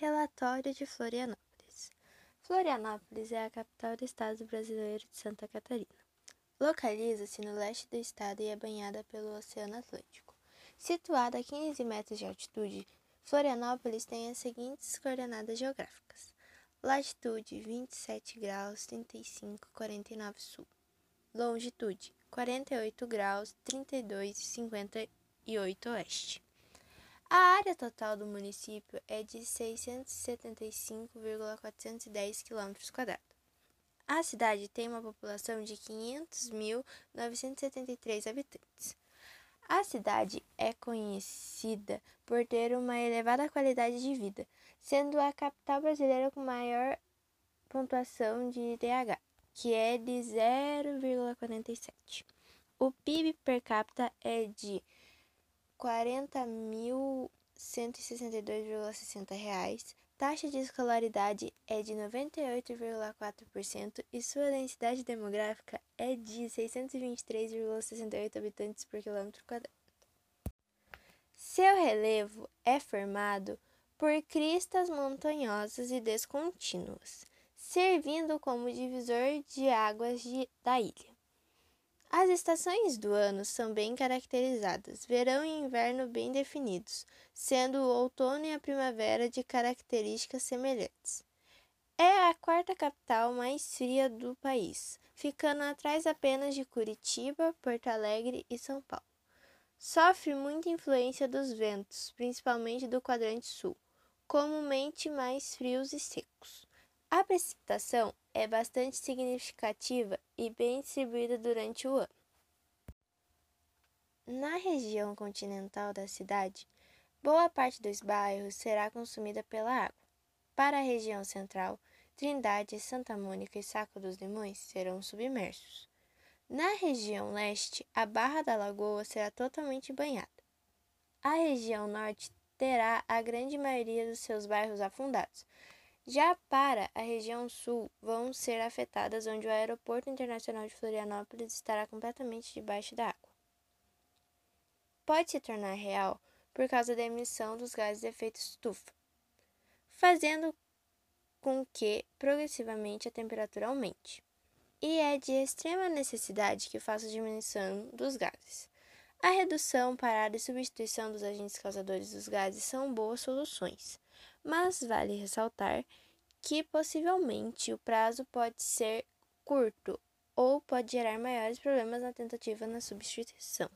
Relatório de Florianópolis. Florianópolis é a capital do estado brasileiro de Santa Catarina. Localiza-se no leste do estado e é banhada pelo Oceano Atlântico. Situada a 15 metros de altitude, Florianópolis tem as seguintes coordenadas geográficas: latitude 27 graus 35 49 sul, longitude 48 graus 32 58 oeste. A área total do município é de 675,410 km. A cidade tem uma população de 500.973 habitantes. A cidade é conhecida por ter uma elevada qualidade de vida, sendo a capital brasileira com maior pontuação de IDH, que é de 0,47. O PIB per capita é de 40.162,60 reais. Taxa de escolaridade é de 98,4% e sua densidade demográfica é de 623,68 habitantes por quilômetro quadrado. Seu relevo é formado por cristas montanhosas e descontínuas, servindo como divisor de águas de, da ilha. As estações do ano são bem caracterizadas, verão e inverno bem definidos, sendo o outono e a primavera de características semelhantes. É a quarta capital mais fria do país, ficando atrás apenas de Curitiba, Porto Alegre e São Paulo. Sofre muita influência dos ventos, principalmente do quadrante sul, comumente mais frios e secos. A precipitação é bastante significativa e bem distribuída durante o ano. Na região continental da cidade, boa parte dos bairros será consumida pela água. Para a região central, Trindade, Santa Mônica e Saco dos Limões serão submersos. Na região leste, a Barra da Lagoa será totalmente banhada. A região norte terá a grande maioria dos seus bairros afundados, já para a região sul, vão ser afetadas onde o Aeroporto Internacional de Florianópolis estará completamente debaixo da água. Pode se tornar real por causa da emissão dos gases de efeito estufa, fazendo com que progressivamente a temperatura aumente. E é de extrema necessidade que faça diminuição dos gases. A redução, parada e substituição dos agentes causadores dos gases são boas soluções mas vale ressaltar que possivelmente o prazo pode ser curto ou pode gerar maiores problemas na tentativa na substituição.